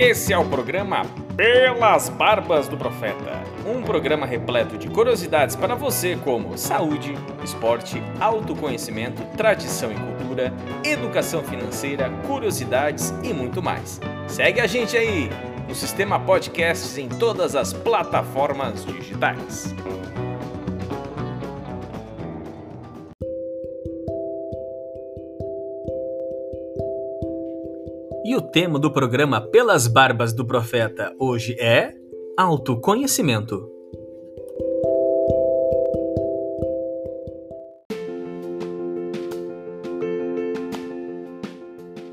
Esse é o programa Pelas Barbas do Profeta. Um programa repleto de curiosidades para você como saúde, esporte, autoconhecimento, tradição e cultura, educação financeira, curiosidades e muito mais. Segue a gente aí no Sistema Podcasts em todas as plataformas digitais. O tema do programa Pelas Barbas do Profeta hoje é autoconhecimento.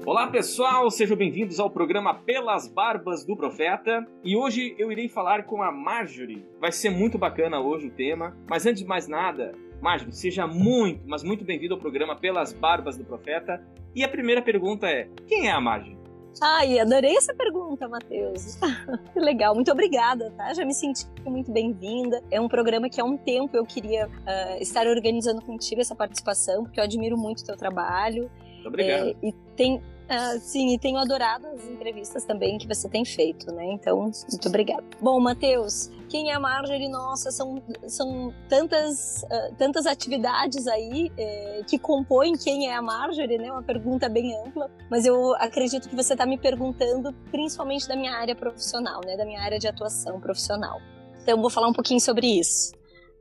Olá pessoal, sejam bem-vindos ao programa Pelas Barbas do Profeta. E hoje eu irei falar com a Marjorie. Vai ser muito bacana hoje o tema, mas antes de mais nada, Marjorie, seja muito, mas muito bem-vindo ao programa Pelas Barbas do Profeta. E a primeira pergunta é: quem é a Marjorie? Ai, adorei essa pergunta, Matheus. que legal, muito obrigada, tá? Já me senti muito bem-vinda. É um programa que há um tempo eu queria uh, estar organizando contigo essa participação, porque eu admiro muito o teu trabalho. Muito obrigado. É, e tem ah, sim, e tenho adorado as entrevistas também que você tem feito, né? Então, muito obrigada. Bom, Matheus, quem é a Marjorie? Nossa, são, são tantas, uh, tantas atividades aí eh, que compõem quem é a Marjorie, né? Uma pergunta bem ampla, mas eu acredito que você está me perguntando principalmente da minha área profissional, né? Da minha área de atuação profissional. Então, vou falar um pouquinho sobre isso.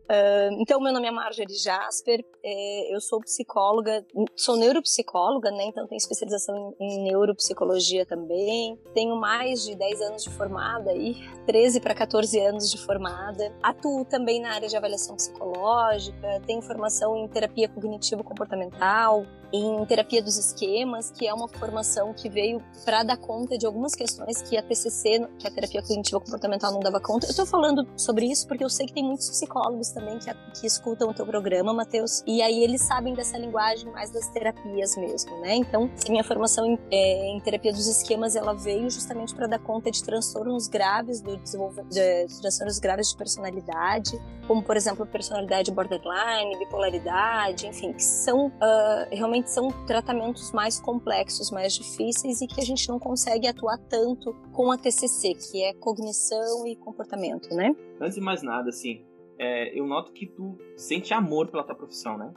Uh, então, meu nome é Marjorie Jasper, é, eu sou psicóloga, sou neuropsicóloga, né? Então, tenho especialização em, em neuropsicologia também. Tenho mais de 10 anos de formada aí, 13 para 14 anos de formada. Atuo também na área de avaliação psicológica, tenho formação em terapia cognitivo-comportamental, em terapia dos esquemas, que é uma formação que veio para dar conta de algumas questões que a TCC, que a terapia cognitiva comportamental não dava conta. Eu estou falando sobre isso porque eu sei que tem muitos psicólogos também que, que escutam o teu programa, Matheus, e aí eles sabem dessa linguagem mais das terapias mesmo, né? Então, minha formação em, é, em terapia dos esquemas, ela veio justamente para dar conta de transtornos graves do desenvolvimento, de transtornos graves de personalidade, como por exemplo personalidade borderline, bipolaridade, enfim, que são uh, realmente são tratamentos mais complexos, mais difíceis e que a gente não consegue atuar tanto com a TCC, que é cognição e comportamento, né? Antes de mais nada, assim, é, eu noto que tu sente amor pela tua profissão, né?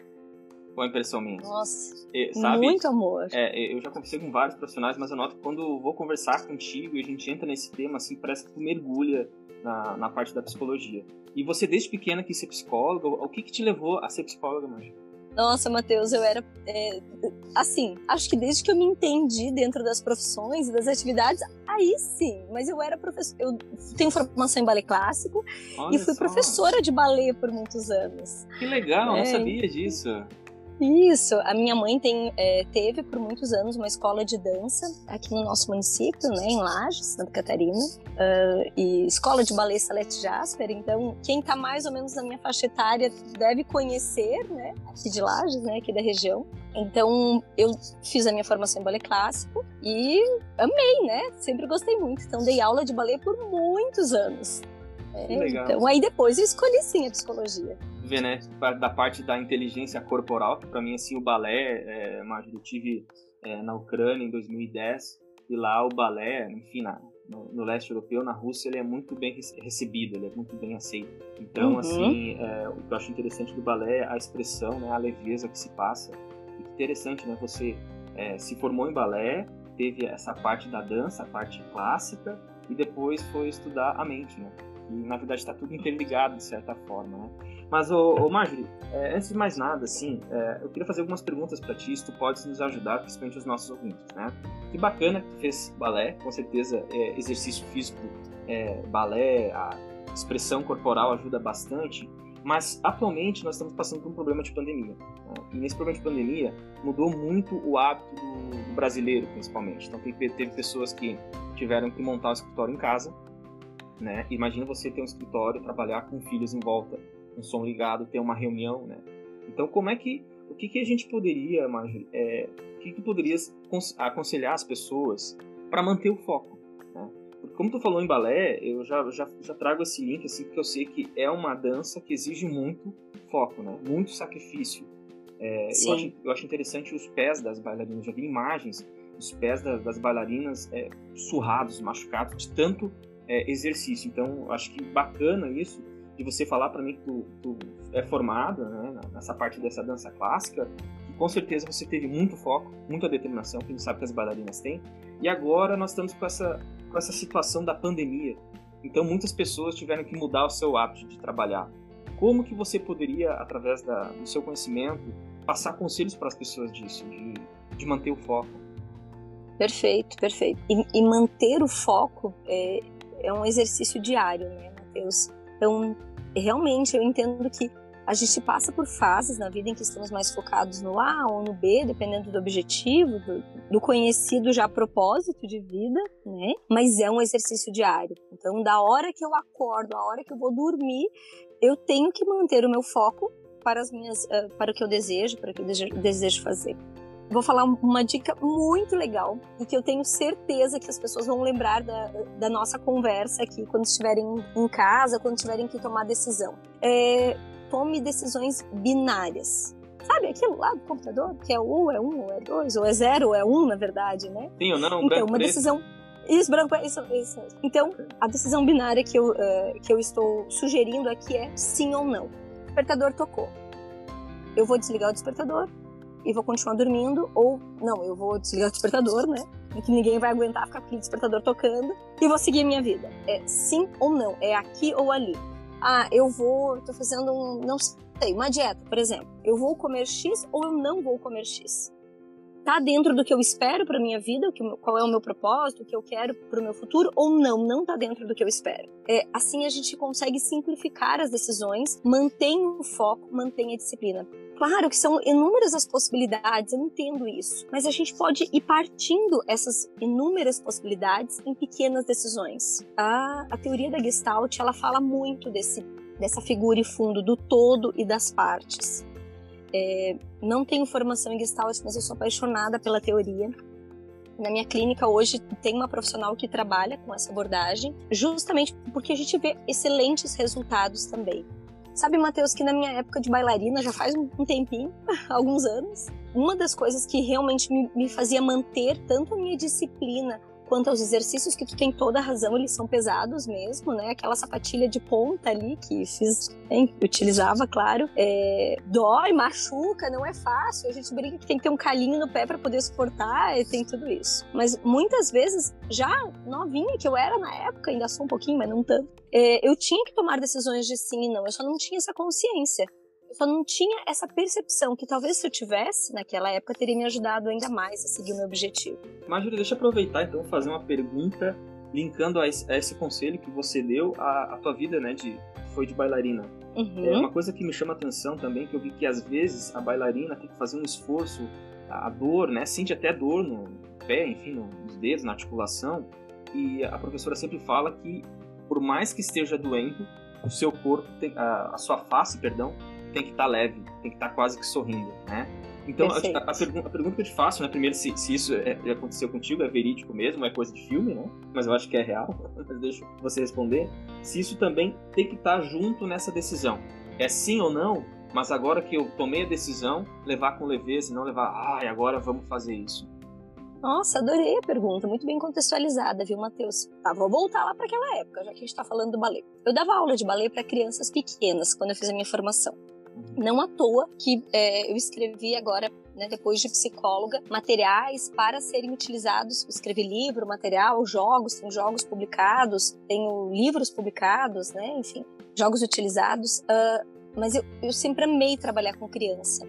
Com a impressão minha. Nossa, é, sabe? muito amor. É, eu já conversei com vários profissionais, mas eu noto que quando vou conversar contigo e a gente entra nesse tema, assim, parece que tu mergulha na, na parte da psicologia. E você, desde pequena, quis ser psicóloga, o que que te levou a ser psicóloga, Marcia? Nossa, Matheus, eu era. É, assim, acho que desde que eu me entendi dentro das profissões e das atividades, aí sim. Mas eu era professora. Eu tenho formação em balé clássico Olha e fui só. professora de balé por muitos anos. Que legal, é, não sabia disso. Isso, a minha mãe tem, é, teve por muitos anos uma escola de dança aqui no nosso município, né, em Lages, Santa Catarina, uh, e escola de balé Salete Jasper. Então, quem está mais ou menos na minha faixa etária deve conhecer, né, aqui de Lages, né, aqui da região. Então, eu fiz a minha formação em balé clássico e amei, né? Sempre gostei muito. Então, dei aula de balé por muitos anos. É, então, aí depois eu escolhi sim a psicologia ver, né, da parte da inteligência corporal, que para mim, assim, o balé, é, eu tive é, na Ucrânia em 2010, e lá o balé, enfim, na, no, no, leste europeu, na Rússia, ele é muito bem recebido, ele é muito bem aceito. Então, uhum. assim, é, o que eu acho interessante do balé é a expressão, né, a leveza que se passa. E que interessante, né, você é, se formou em balé, teve essa parte da dança, a parte clássica, e depois foi estudar a mente, né? E, na verdade, está tudo interligado, de certa forma, né? Mas, ô, ô Marjorie, é, antes de mais nada, assim, é, eu queria fazer algumas perguntas para ti, se tu pode nos ajudar, principalmente os nossos ouvintes, né? Que bacana que tu fez balé, com certeza é, exercício físico, é, balé, a expressão corporal ajuda bastante, mas atualmente nós estamos passando por um problema de pandemia. Né? E nesse problema de pandemia mudou muito o hábito do, brasileiro, principalmente. Então teve, teve pessoas que tiveram que montar o escritório em casa, né? Imagina você ter um escritório, trabalhar com filhos em volta, um som ligado, ter uma reunião, né? Então, como é que o que, que a gente poderia, Marjorie, é, o que, que tu poderias aconselhar as pessoas para manter o foco? Né? Porque como tu falou em balé, eu já, já, já trago esse link assim, porque eu sei que é uma dança que exige muito foco, né? Muito sacrifício. É, eu, acho, eu acho interessante os pés das bailarinas, já vi imagens os pés das, das bailarinas é, surrados, machucados de tanto é, exercício. Então, acho que bacana isso de você falar para mim que tu, tu, é formada né, nessa parte dessa dança clássica, e com certeza você teve muito foco, muita determinação, que a gente sabe que as bailarinas têm. E agora nós estamos com essa, com essa situação da pandemia. Então, muitas pessoas tiveram que mudar o seu hábito de trabalhar. Como que você poderia, através da, do seu conhecimento, passar conselhos para as pessoas disso, de, de manter o foco? Perfeito, perfeito. E, e manter o foco é, é um exercício diário, né, Matheus? Então, realmente eu entendo que a gente passa por fases na vida em que estamos mais focados no A ou no B, dependendo do objetivo, do, do, conhecido já propósito de vida, né? Mas é um exercício diário. Então, da hora que eu acordo, a hora que eu vou dormir, eu tenho que manter o meu foco para as minhas, uh, para o que eu desejo, para o que eu desejo fazer. Vou falar uma dica muito legal e que eu tenho certeza que as pessoas vão lembrar da, da nossa conversa aqui quando estiverem em casa, quando tiverem que tomar decisão. É, tome decisões binárias. Sabe aquilo lá do computador? Que é ou é um, ou é dois, ou é zero, ou é um, na verdade, né? Sim ou não, Então, uma decisão. Isso, branco, isso, isso. Então, a decisão binária que eu, uh, que eu estou sugerindo aqui é sim ou não. O despertador tocou. Eu vou desligar o despertador e vou continuar dormindo, ou não, eu vou desligar o despertador, né? E que ninguém vai aguentar ficar com o despertador tocando e vou seguir a minha vida. É sim ou não, é aqui ou ali. Ah, eu vou, tô fazendo um, não sei, uma dieta, por exemplo. Eu vou comer X ou eu não vou comer X? Tá dentro do que eu espero para minha vida, qual é o meu propósito, o que eu quero para o meu futuro, ou não, não tá dentro do que eu espero. É, assim a gente consegue simplificar as decisões, mantém o foco, mantém a disciplina. Claro que são inúmeras as possibilidades, eu entendo isso, mas a gente pode ir partindo essas inúmeras possibilidades em pequenas decisões. A, a teoria da Gestalt ela fala muito desse, dessa figura e fundo do todo e das partes. É, não tenho formação em Gestalt, mas eu sou apaixonada pela teoria. Na minha clínica hoje tem uma profissional que trabalha com essa abordagem, justamente porque a gente vê excelentes resultados também. Sabe, Matheus, que na minha época de bailarina, já faz um tempinho, alguns anos, uma das coisas que realmente me, me fazia manter tanto a minha disciplina Quanto aos exercícios, que tu tem toda a razão, eles são pesados mesmo, né? Aquela sapatilha de ponta ali que fiz, hein, utilizava, claro, é, dói, machuca, não é fácil. A gente brinca que tem que ter um calinho no pé para poder suportar, e tem tudo isso. Mas muitas vezes, já novinha que eu era na época, ainda sou um pouquinho, mas não tanto, é, eu tinha que tomar decisões de sim e não. Eu só não tinha essa consciência só não tinha essa percepção que talvez se eu tivesse naquela época teria me ajudado ainda mais a seguir o meu objetivo. Marjorie, deixa eu aproveitar então fazer uma pergunta linkando a esse, a esse conselho que você deu à, à tua vida, né, de foi de bailarina. Uhum. É uma coisa que me chama atenção também que eu vi que às vezes a bailarina tem que fazer um esforço, a dor, né, sente até dor no pé, enfim, nos dedos, na articulação, e a professora sempre fala que por mais que esteja doendo, o seu corpo, a, a sua face, perdão, tem que estar tá leve, tem que estar tá quase que sorrindo, né? Então, a, a, pergunta, a, pergunta que eu te faço, né, primeiro, se, se isso é, aconteceu contigo, é verídico mesmo, é coisa de filme, né? Mas eu acho que é real, mas deixa você responder. Se isso também tem que estar tá junto nessa decisão. É sim ou não, mas agora que eu tomei a decisão, levar com leveza e não levar, ai, ah, agora vamos fazer isso. Nossa, adorei a pergunta, muito bem contextualizada, viu, Matheus? Tá, vou voltar lá para aquela época, já que a gente está falando do balé. Eu dava aula de balé para crianças pequenas quando eu fiz a minha formação. Não à toa que é, eu escrevi agora, né, depois de psicóloga, materiais para serem utilizados. Escrevi livro, material, jogos, tem jogos publicados, tenho livros publicados, né, enfim, jogos utilizados. Uh, mas eu, eu sempre amei trabalhar com criança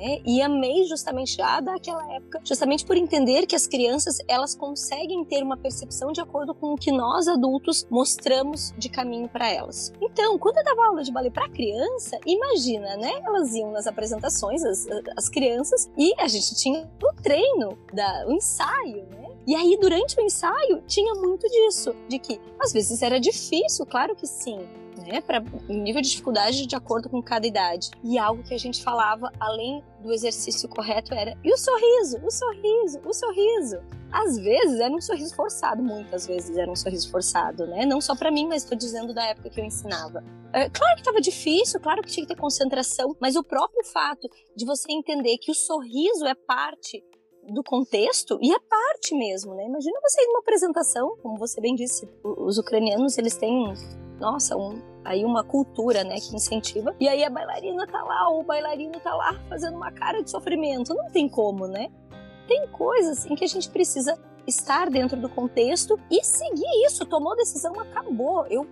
né? E amei justamente já daquela época, justamente por entender que as crianças elas conseguem ter uma percepção de acordo com o que nós adultos mostramos de caminho para elas. Então, quando eu dava aula de balé para criança, imagina, né? Elas iam nas apresentações, as, as crianças, e a gente tinha o treino, da, o ensaio, né? E aí, durante o ensaio, tinha muito disso, de que às vezes era difícil, claro que sim, né, para nível de dificuldade de acordo com cada idade. E algo que a gente falava além do exercício correto era e o sorriso, o sorriso, o sorriso. Às vezes era um sorriso forçado, muitas vezes era um sorriso forçado, né? Não só para mim, mas estou dizendo da época que eu ensinava. É, claro que estava difícil, claro que tinha que ter concentração, mas o próprio fato de você entender que o sorriso é parte do contexto e a parte mesmo, né? Imagina você ir numa apresentação, como você bem disse, os ucranianos, eles têm, nossa, um, aí uma cultura, né, que incentiva. E aí a bailarina tá lá, ou o bailarino tá lá fazendo uma cara de sofrimento. Não tem como, né? Tem coisas em que a gente precisa estar dentro do contexto e seguir isso. Tomou decisão, acabou. Eu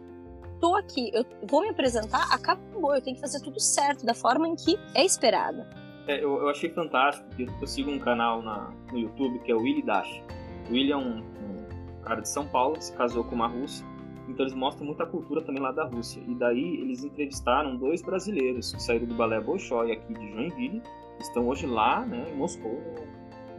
tô aqui, eu vou me apresentar, acabou. Eu tenho que fazer tudo certo, da forma em que é esperada. É, eu, eu, achei fantástico, eu sigo um canal na, no YouTube que é o Willy Dash. O Willy é um, um cara de São Paulo, se casou com uma russa, então eles mostram muita cultura também lá da Rússia. E daí eles entrevistaram dois brasileiros que saíram do balé Bolshoi aqui de Joinville, estão hoje lá, né, em Moscou.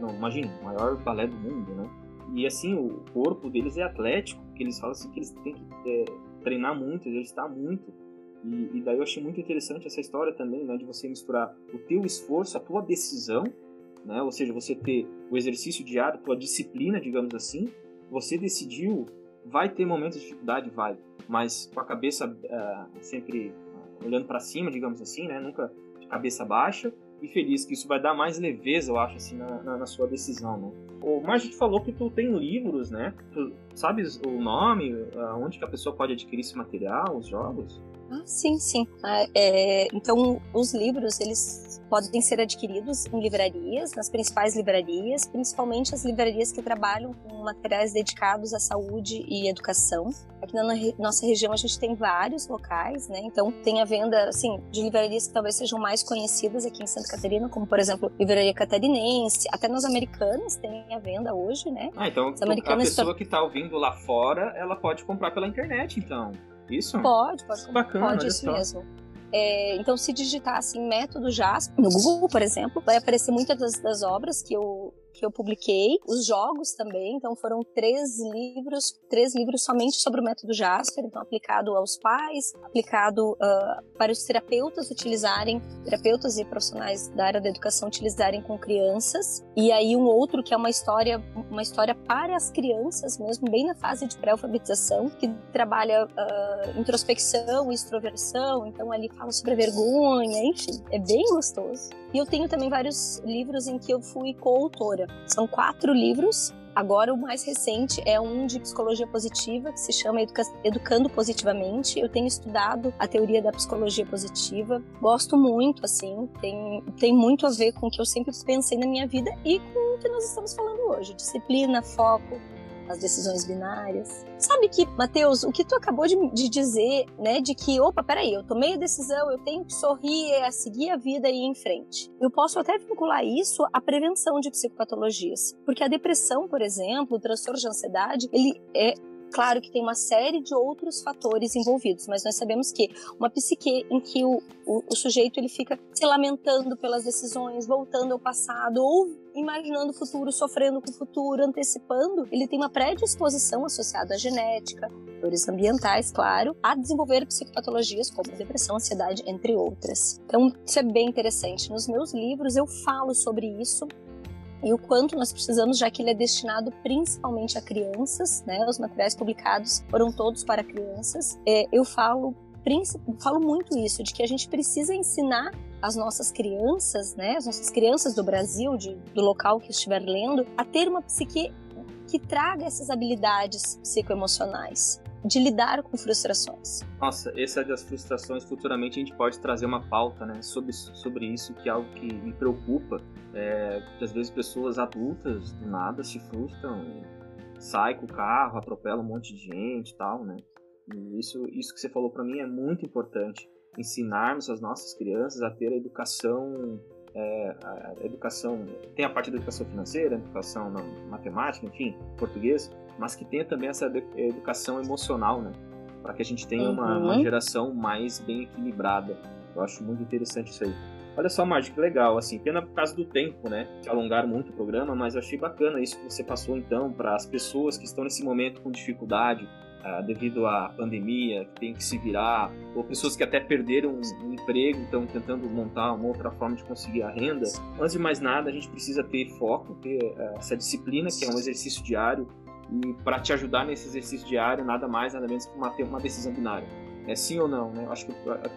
Não, imagina, o maior balé do mundo, né? E assim, o corpo deles é atlético, que eles falam assim que eles têm que é, treinar muito, exercitar muito. E, e, daí eu achei muito interessante essa história também, né, de você misturar o teu esforço, a tua decisão, né, ou seja, você ter o exercício diário, tua disciplina, digamos assim, você decidiu, vai ter momentos de dificuldade, vai, mas com a cabeça uh, sempre uh, olhando para cima, digamos assim, né, nunca de cabeça baixa e feliz, que isso vai dar mais leveza, eu acho, assim, na, na, na sua decisão, né. O Margit falou que tu tem livros, né, tu sabes o nome, onde que a pessoa pode adquirir esse material, os jogos? Ah, sim, sim. Ah, é, então, os livros, eles podem ser adquiridos em livrarias, nas principais livrarias, principalmente as livrarias que trabalham com materiais dedicados à saúde e educação. Aqui na nossa região a gente tem vários locais, né? Então, tem a venda, assim, de livrarias que talvez sejam mais conhecidas aqui em Santa Catarina, como, por exemplo, Livraria Catarinense, até nas americanas tem a venda hoje, né? Ah, então a pessoa que está ouvindo lá fora, ela pode comprar pela internet, então. Isso? Pode, pode. Bacana, pode, isso só. mesmo. É, então, se digitar assim, método JASP no Google, por exemplo, vai aparecer muitas das, das obras que eu, que eu publiquei, os jogos também, então foram três livros, três livros somente sobre o método Jasper, então aplicado aos pais, aplicado uh, para os terapeutas utilizarem, terapeutas e profissionais da área da educação utilizarem com crianças, e aí um outro que é uma história, uma história para as crianças mesmo, bem na fase de pré-alfabetização, que trabalha uh, introspecção extroversão, então ali fala sobre vergonha, enfim, é bem gostoso. E eu tenho também vários livros em que eu fui coautora. São quatro livros. Agora, o mais recente é um de psicologia positiva, que se chama Educa Educando Positivamente. Eu tenho estudado a teoria da psicologia positiva. Gosto muito, assim, tem, tem muito a ver com o que eu sempre pensei na minha vida e com o que nós estamos falando hoje: disciplina, foco, as decisões binárias. Sabe que, Matheus, o que tu acabou de, de, dizer, né, de que, opa, peraí, eu tomei a decisão, eu tenho que sorrir, é seguir a vida e ir em frente. Eu posso até vincular isso à prevenção de psicopatologias, porque a depressão, por exemplo, o transtorno de ansiedade, ele é Claro que tem uma série de outros fatores envolvidos, mas nós sabemos que uma psique em que o, o, o, sujeito ele fica se lamentando pelas decisões, voltando ao passado ou imaginando o futuro, sofrendo com o futuro, antecipando, ele tem uma predisposição associada à genética, fatores ambientais, claro, a desenvolver psicopatologias como depressão, ansiedade, entre outras. Então, isso é bem interessante. Nos meus livros eu falo sobre isso e o quanto nós precisamos, já que ele é destinado principalmente a crianças, né? Os materiais publicados foram todos para crianças. É, eu falo, falo muito isso, de que a gente precisa ensinar as nossas crianças, né? As nossas crianças do Brasil, de, do local que estiver lendo, a ter uma psique que traga essas habilidades psicoemocionais de lidar com frustrações. Nossa, essa das frustrações, futuramente a gente pode trazer uma pauta, né, sobre, sobre isso, que é algo que me preocupa. É, às vezes pessoas adultas, do nada, se frustram, sai com o carro, atropela um monte de gente e tal, né. E isso, isso que você falou para mim é muito importante. Ensinarmos as nossas crianças a ter a educação é, a educação, tem a parte da educação financeira, educação na matemática, enfim, português, mas que tenha também essa educação emocional, né? Para que a gente tenha uhum. uma, uma, uhum. geração mais bem equilibrada. Eu acho muito interessante isso aí. Olha só, Marge, que legal, assim, pena por causa do tempo, né? De alongar muito o programa, mas eu achei bacana isso que você passou, então, para as pessoas que estão nesse momento com dificuldade, uh, devido à pandemia, que tem que se virar, ou pessoas que até perderam um, emprego, estão tentando montar uma outra forma de conseguir a renda. Antes de mais nada, a gente precisa ter foco, ter uh, essa disciplina, que é um exercício diário, e para te ajudar nesse exercício diário, nada mais, nada menos que uma, ter uma decisão binária. É sim ou não, né? Acho que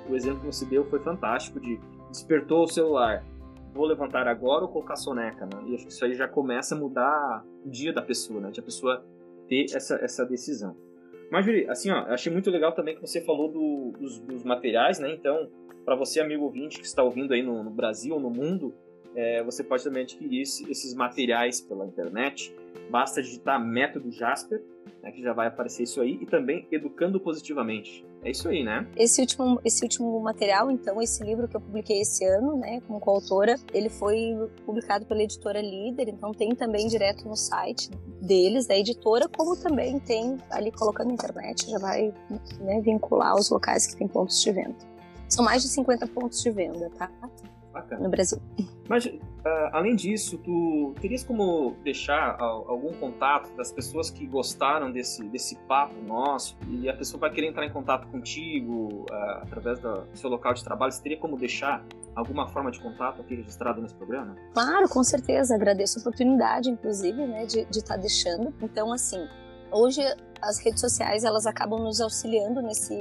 o, exemplo que você deu foi fantástico de despertou o celular, vou levantar agora ou colocar soneca, né? E acho que isso aí já começa a mudar o dia da pessoa, né? De a pessoa ter essa, essa decisão. Mas, assim, ó, achei muito legal também que você falou do, dos, dos, materiais, né? Então, para você, amigo ouvinte que está ouvindo aí no, no Brasil ou no mundo, é, você pode também adquirir esse, esses materiais pela internet. Basta digitar método Jasper, né, que já vai aparecer isso aí, e também Educando Positivamente. É isso aí, né? Esse último, esse último material, então, esse livro que eu publiquei esse ano, né, como coautora, ele foi publicado pela editora Líder, então tem também direto no site deles, da editora, como também tem ali colocando na internet, já vai né, vincular os locais que tem pontos de venda. São mais de 50 pontos de venda, tá? Bacana. No Brasil. Mas, uh, além disso, tu terias como deixar algum contato das pessoas que gostaram desse, desse papo nosso e a pessoa vai querer entrar em contato contigo uh, através do seu local de trabalho? Você teria como deixar alguma forma de contato aqui registrado nesse programa? Claro, com certeza. Agradeço a oportunidade, inclusive, né, de estar tá deixando. Então, assim, hoje as redes sociais elas acabam nos auxiliando nesse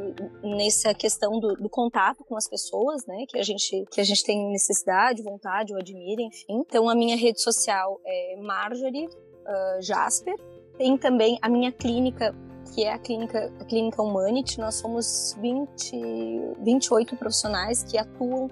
nessa questão do, do, contato com as pessoas, né? Que a gente que a gente tem necessidade, vontade ou admira, enfim. Então a minha rede social é Marjorie uh, Jasper. Tem também a minha clínica que é a clínica, a clínica Humanity. Nós somos 20, 28 profissionais que atuam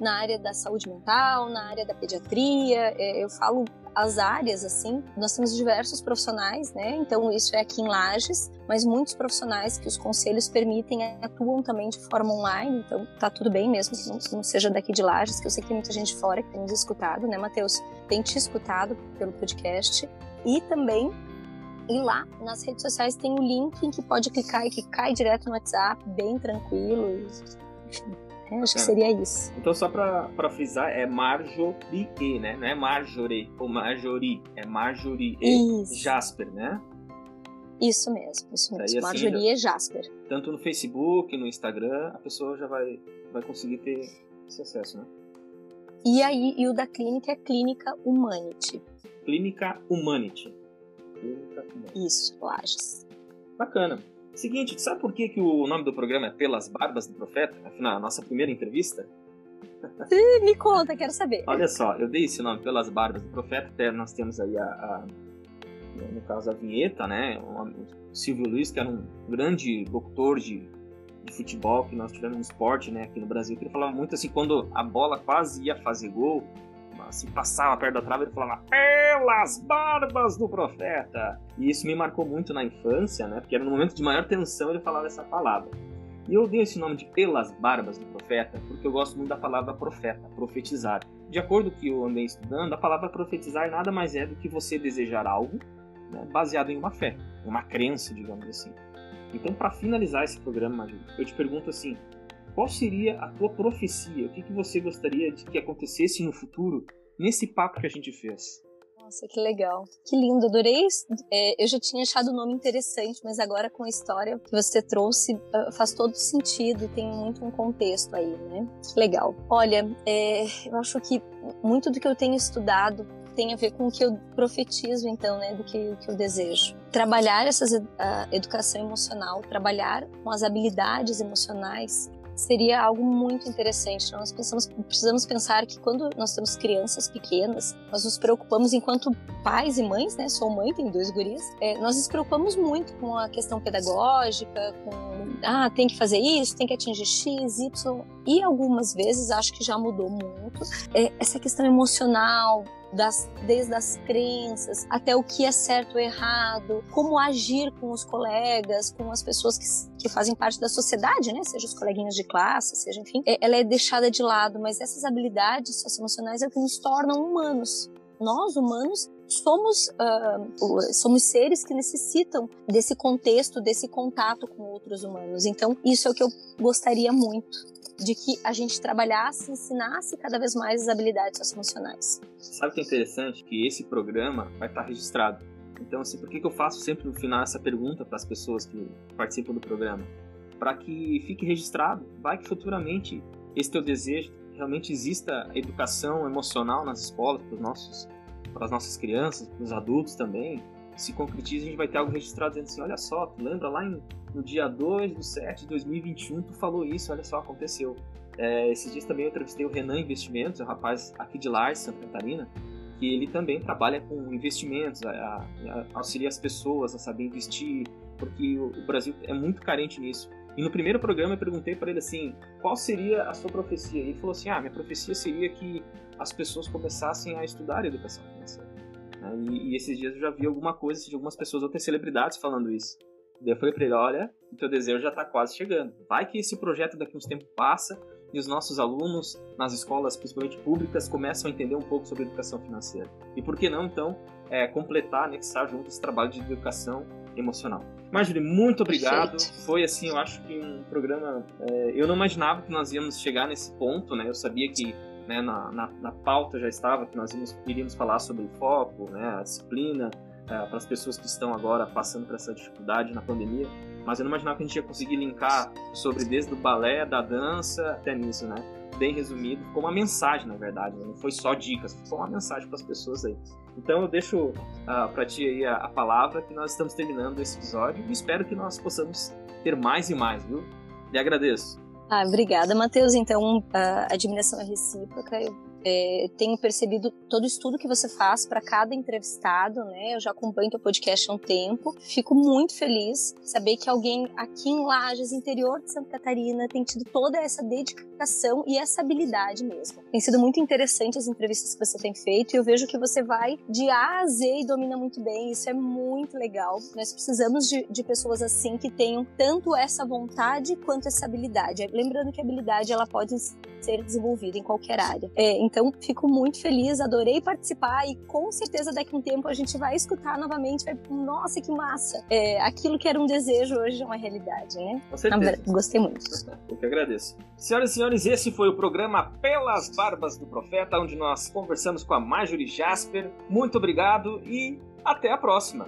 na área da saúde mental, na área da pediatria. É, eu falo as áreas, assim, nós temos diversos profissionais, né? Então, isso é aqui em Lages, mas muitos profissionais que os conselhos permitem atuam também de forma online, então tá tudo bem mesmo não, não seja daqui de Lages, que eu sei que tem muita gente fora que tem nos escutado, né, Matheus? Tem te escutado pelo podcast. E também e lá nas redes sociais tem o link em que pode clicar e que cai direto no WhatsApp, bem tranquilo. Enfim, é, acho que seria isso. Então, só pra, pra frisar, é Marjorie, né? Não é Marjorie ou Marjorie, é Marjorie e Jasper, né? Isso mesmo, isso mesmo. Assim, Marjorie e Jasper. Tanto no Facebook, no Instagram, a pessoa já vai, vai conseguir ter esse acesso, né? E aí, e o da clínica é Clínica Humanity. Clínica Humanity. Clínica Humanity. Isso, Lages. Bacana. Seguinte, sabe por que, que o nome do programa é Pelas Barbas do Profeta? Afinal, a nossa primeira entrevista? Me conta, quero saber. Olha só, eu dei esse nome Pelas Barbas do Profeta, até nós temos aí a, a no caso a vinheta, né? O Silvio Luiz, que era um grande locutor de, de futebol que nós tivemos no esporte, né, aqui no Brasil, que ele falava muito assim, quando a bola quase ia fazer gol, se passava perto da trave, ele falava pelas barbas do profeta. E isso me marcou muito na infância, né? Porque era no momento de maior tensão ele falava essa palavra. E eu dei esse nome de pelas barbas do profeta porque eu gosto muito da palavra profeta, profetizar. De acordo com o que eu andei estudando, a palavra profetizar nada mais é do que você desejar algo né, baseado em uma fé, uma crença, digamos assim. Então, para finalizar esse programa, eu te pergunto assim: qual seria a tua profecia? O que, que você gostaria de que acontecesse no futuro nesse papo que a gente fez? Nossa, que legal. Que lindo, adorei. É, eu já tinha achado o nome interessante, mas agora com a história que você trouxe ah, faz todo sentido, tem muito um contexto aí, né? Que legal. Olha, é, eu acho que muito do que eu tenho estudado tem a ver com o que eu profetizo, então, né, do que, que eu desejo. Trabalhar essa educação emocional, trabalhar com as habilidades emocionais, seria algo muito interessante. Nós pensamos, precisamos pensar que quando nós temos crianças pequenas, nós nos preocupamos enquanto pais e mães, né? Sou mãe, tenho dois guris. É, nós nos preocupamos muito com a questão pedagógica, com ah, tem que fazer isso, tem que atingir X, Y. E algumas vezes acho que já mudou muito. É, essa questão emocional, das, desde as crenças até o que é certo ou errado, como agir com os colegas, com as pessoas que, que fazem parte da sociedade, né? Seja os coleguinhas de classe, seja enfim, é, ela é deixada de lado, mas essas habilidades socioemocionais é o que nos tornam humanos. Nós, humanos, somos, uh, somos seres que necessitam desse contexto, desse contato com outros humanos. Então, isso é o que eu gostaria muito de que a gente trabalhasse, ensinasse cada vez mais as habilidades socioemocionais. Sabe o que é interessante? Que esse programa vai estar registrado. Então, assim, por que, que eu faço sempre no final essa pergunta para as pessoas que participam do programa? Para que fique registrado. Vai que futuramente esse teu desejo realmente exista educação emocional nas escolas para os nossos para as nossas crianças, para os adultos também, se concretiza, a gente vai ter algo registrado dizendo assim, olha só, tu lembra lá em, no dia 2 de 7 de 2021, tu falou isso, olha só, aconteceu. É, esses dias também eu entrevistei o Renan Investimentos, um rapaz aqui de Lars, Santa Catarina, que ele também trabalha com investimentos, a, a auxilia as pessoas a saber investir, porque o, o, Brasil é muito carente nisso. E no primeiro programa eu perguntei para ele assim, qual seria a sua profecia? E ele falou assim, ah, minha profecia seria que as pessoas começassem a estudar educação financeira. Né? E, e, esses dias eu já vi alguma coisa de algumas pessoas, outras celebridades falando isso. Daí eu falei para ele, olha, o teu desejo já está quase chegando. Vai que esse projeto daqui uns tempos passa e os nossos alunos nas escolas, principalmente públicas, começam a entender um pouco sobre educação financeira. E por que não, então, é, completar, anexar junto esse trabalho de educação emocional. Marjorie, muito obrigado. Perfeito. Foi assim, eu acho que um programa. É, eu não imaginava que nós íamos chegar nesse ponto, né? Eu sabia que né, na, na, na pauta já estava que nós íamos, iríamos falar sobre o foco, né, a disciplina, é, para as pessoas que estão agora passando por essa dificuldade na pandemia. Mas eu não imaginava que a gente ia conseguir linkar sobre desde o balé, da dança até nisso, né? Bem resumido, ficou uma mensagem, na verdade, não foi só dicas, ficou uma mensagem para as pessoas aí. Então eu deixo uh, ah, para ti aí a, a, palavra que nós estamos terminando esse episódio e espero que nós possamos ter mais e mais, viu? E agradeço. Ah, obrigada, Matheus. Então, a admiração é recíproca. Eu é, tenho percebido todo estudo que você faz para cada entrevistado, né? Eu já acompanho teu podcast há um tempo. Fico muito feliz saber que alguém aqui em Lages, interior de Santa Catarina, tem tido toda essa dedicação e essa habilidade mesmo. Tem sido muito interessante as entrevistas que você tem feito e eu vejo que você vai de A a Z e domina muito bem. Isso é muito legal. Nós precisamos de, de pessoas assim que tenham tanto essa vontade quanto essa habilidade. Lembrando que a habilidade ela pode ser desenvolvida em qualquer área. É, então então, fico muito feliz, adorei participar e com certeza daqui a um tempo a gente vai escutar novamente. Vai, Nossa, que massa! É, aquilo que era um desejo hoje é uma realidade, né? Com certeza. Gostei muito. Eu que agradeço. Senhoras e senhores, esse foi o programa Pelas Barbas do Profeta, onde nós conversamos com a Marjorie Jasper. Muito obrigado e até a próxima!